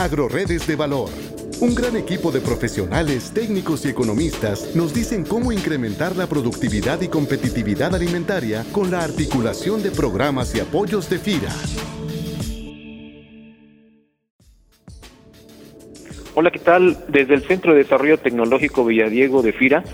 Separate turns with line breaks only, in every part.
Agroredes de Valor. Un gran equipo de profesionales, técnicos y economistas nos dicen cómo incrementar la productividad y competitividad alimentaria con la articulación de programas y apoyos de FIRA.
Hola, ¿qué tal? Desde el Centro de Desarrollo Tecnológico Villadiego de FIRA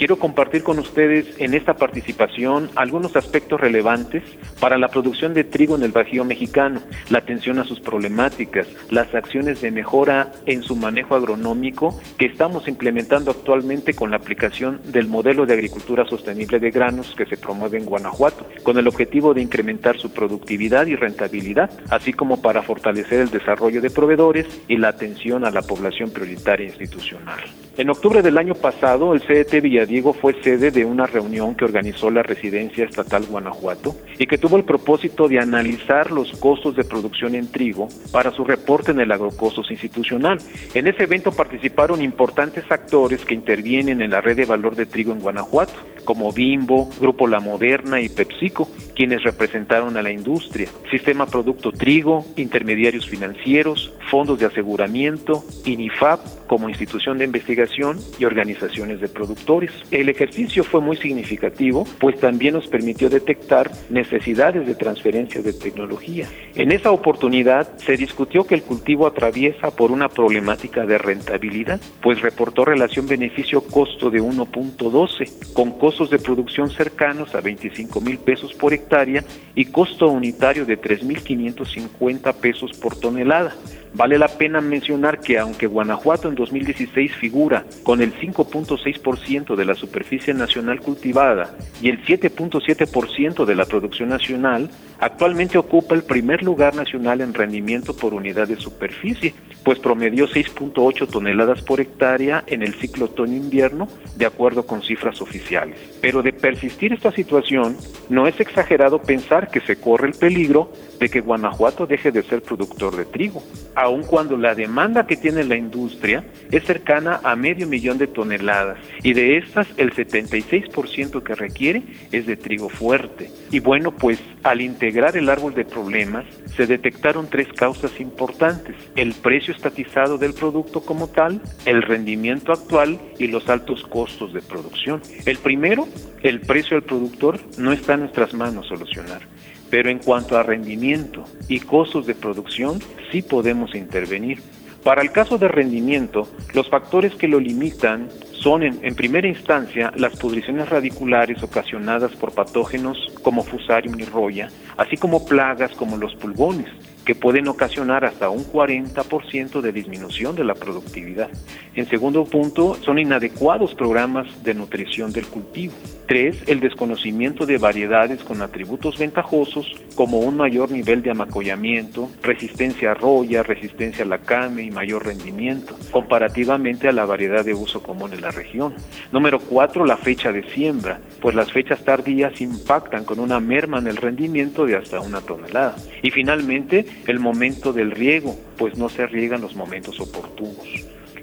quiero compartir con ustedes en esta participación algunos aspectos relevantes para la producción de trigo en el Bajío mexicano, la atención a sus problemáticas, las acciones de mejora en su manejo agronómico que estamos implementando actualmente con la aplicación del modelo de agricultura sostenible de granos que se promueve en Guanajuato, con el objetivo de incrementar su productividad y rentabilidad, así como para fortalecer el desarrollo de proveedores y la atención a la población prioritaria institucional. En octubre del año pasado, el CDT Villadiego fue sede de una reunión que organizó la Residencia Estatal Guanajuato y que tuvo el propósito de analizar los costos de producción en trigo para su reporte en el agrocostos institucional. En ese evento participaron importantes actores que intervienen en la red de valor de trigo en Guanajuato, como Bimbo, Grupo La Moderna y PepsiCo, quienes representaron a la industria, Sistema Producto Trigo, intermediarios financieros, fondos de aseguramiento, INIFAP como institución de investigación y organizaciones de productores. El ejercicio fue muy significativo, pues también nos permitió detectar necesidades de transferencia de tecnología. En esa oportunidad se discutió que el cultivo atraviesa por una problemática de rentabilidad, pues reportó relación beneficio-costo de 1.12, con costos de producción cercanos a 25 mil pesos por hectárea y costo unitario de 3.550 pesos por tonelada. Vale la pena mencionar que aunque Guanajuato en 2016 figura con el 5.6% de la superficie nacional cultivada y el 7.7% de la producción nacional, actualmente ocupa el primer lugar nacional en rendimiento por unidad de superficie, pues promedió 6.8 toneladas por hectárea en el ciclo otoño-invierno, de acuerdo con cifras oficiales. Pero de persistir esta situación, no es exagerado pensar que se corre el peligro de que Guanajuato deje de ser productor de trigo, aun cuando la demanda que tiene la industria es cercana a medio millón de toneladas y de estas el 76% que requiere es de trigo fuerte. Y bueno, pues al integrar el árbol de problemas se detectaron tres causas importantes, el precio estatizado del producto como tal, el rendimiento actual y los altos costos de producción. El primero, el precio al productor, no está en nuestras manos solucionar. Pero en cuanto a rendimiento y costos de producción, sí podemos intervenir. Para el caso de rendimiento, los factores que lo limitan son en, en, primera instancia las pudriciones radiculares ocasionadas por patógenos como Fusarium y Roya, así como plagas como los pulgones, que pueden ocasionar hasta un 40% de disminución de la productividad. En segundo punto, son inadecuados programas de nutrición del cultivo. Tres, el desconocimiento de variedades con atributos ventajosos como un mayor nivel de amacollamiento, resistencia a roya, resistencia a la came y mayor rendimiento, comparativamente a la variedad de uso común en la región. Número cuatro, la fecha de siembra, pues las fechas tardías impactan con una merma en el rendimiento de hasta una tonelada. Y finalmente, el momento del riego, pues no se riegan los momentos oportunos.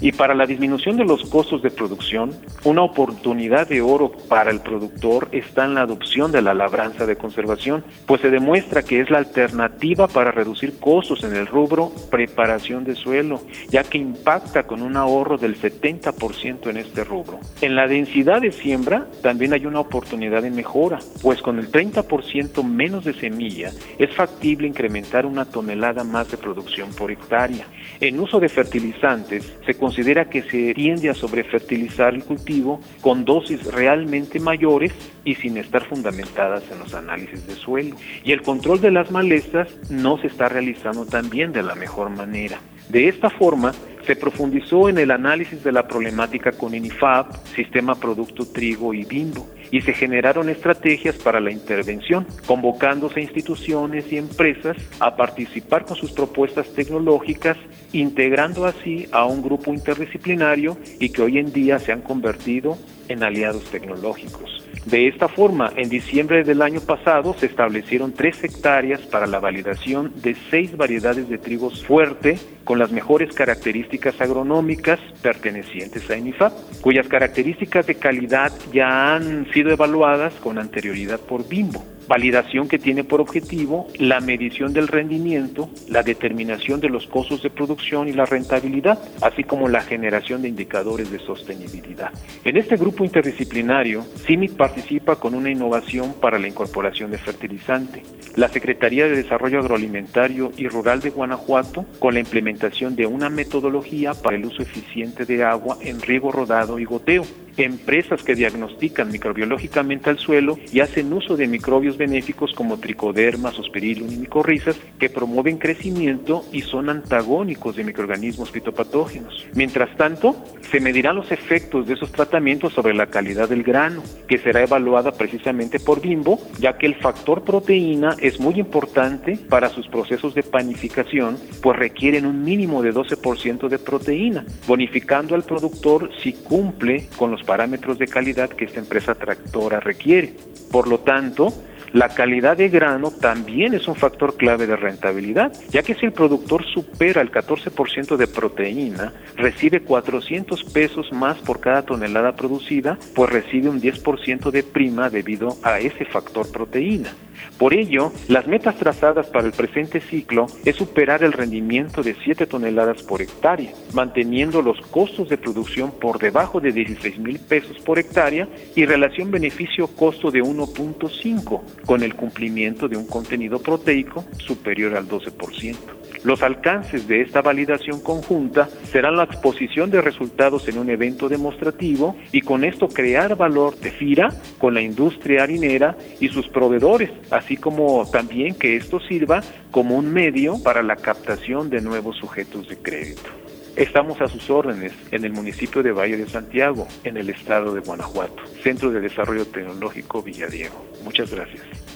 Y para la disminución de los costos de producción, una oportunidad de oro para el productor está en la adopción de la labranza de conservación, pues se demuestra que es la alternativa para reducir costos en el rubro preparación de suelo, ya que impacta con un ahorro del 70% en este rubro. En la densidad de siembra también hay una oportunidad de mejora, pues con el 30% menos de semilla es factible incrementar una tonelada más de producción por hectárea. En uso de fertilizantes se considera que se tiende a sobrefertilizar el cultivo con dosis realmente mayores y sin estar fundamentadas en los análisis de suelo. Y el control de las malezas no se está realizando también de la mejor manera. De esta forma, se profundizó en el análisis de la problemática con INIFAP, Sistema Producto Trigo y Bimbo, y se generaron estrategias para la intervención, convocándose instituciones y empresas a participar con sus propuestas tecnológicas, integrando así a un grupo interdisciplinario y que hoy en día se han convertido en aliados tecnológicos. De esta forma, en diciembre del año pasado se establecieron tres hectáreas para la validación de seis variedades de trigos fuerte con las mejores características agronómicas pertenecientes a INIFAP, cuyas características de calidad ya han sido evaluadas con anterioridad por Bimbo. Validación que tiene por objetivo la medición del rendimiento, la determinación de los costos de producción y la rentabilidad, así como la generación de indicadores de sostenibilidad. En este grupo interdisciplinario, CIMIC participa con una innovación para la incorporación de fertilizante. La Secretaría de Desarrollo Agroalimentario y Rural de Guanajuato con la implementación de una metodología para el uso eficiente de agua en riego rodado y goteo empresas que diagnostican microbiológicamente al suelo y hacen uso de microbios benéficos como tricodermas, sospirillum y micorrizas que promueven crecimiento y son antagónicos de microorganismos fitopatógenos. Mientras tanto, se medirán los efectos de esos tratamientos sobre la calidad del grano, que será evaluada precisamente por Bimbo, ya que el factor proteína es muy importante para sus procesos de panificación, pues requieren un mínimo de 12% de proteína, bonificando al productor si cumple con los parámetros de calidad que esta empresa tractora requiere. Por lo tanto, la calidad de grano también es un factor clave de rentabilidad, ya que si el productor supera el 14% de proteína, recibe 400 pesos más por cada tonelada producida, pues recibe un 10% de prima debido a ese factor proteína. Por ello, las metas trazadas para el presente ciclo es superar el rendimiento de 7 toneladas por hectárea, manteniendo los costos de producción por debajo de 16 mil pesos por hectárea y relación beneficio-costo de 1.5, con el cumplimiento de un contenido proteico superior al 12%. Los alcances de esta validación conjunta serán la exposición de resultados en un evento demostrativo y con esto crear valor de FIRA con la industria harinera y sus proveedores, así como también que esto sirva como un medio para la captación de nuevos sujetos de crédito. Estamos a sus órdenes en el municipio de Valle de Santiago, en el estado de Guanajuato, Centro de Desarrollo Tecnológico Villadiego. Muchas gracias.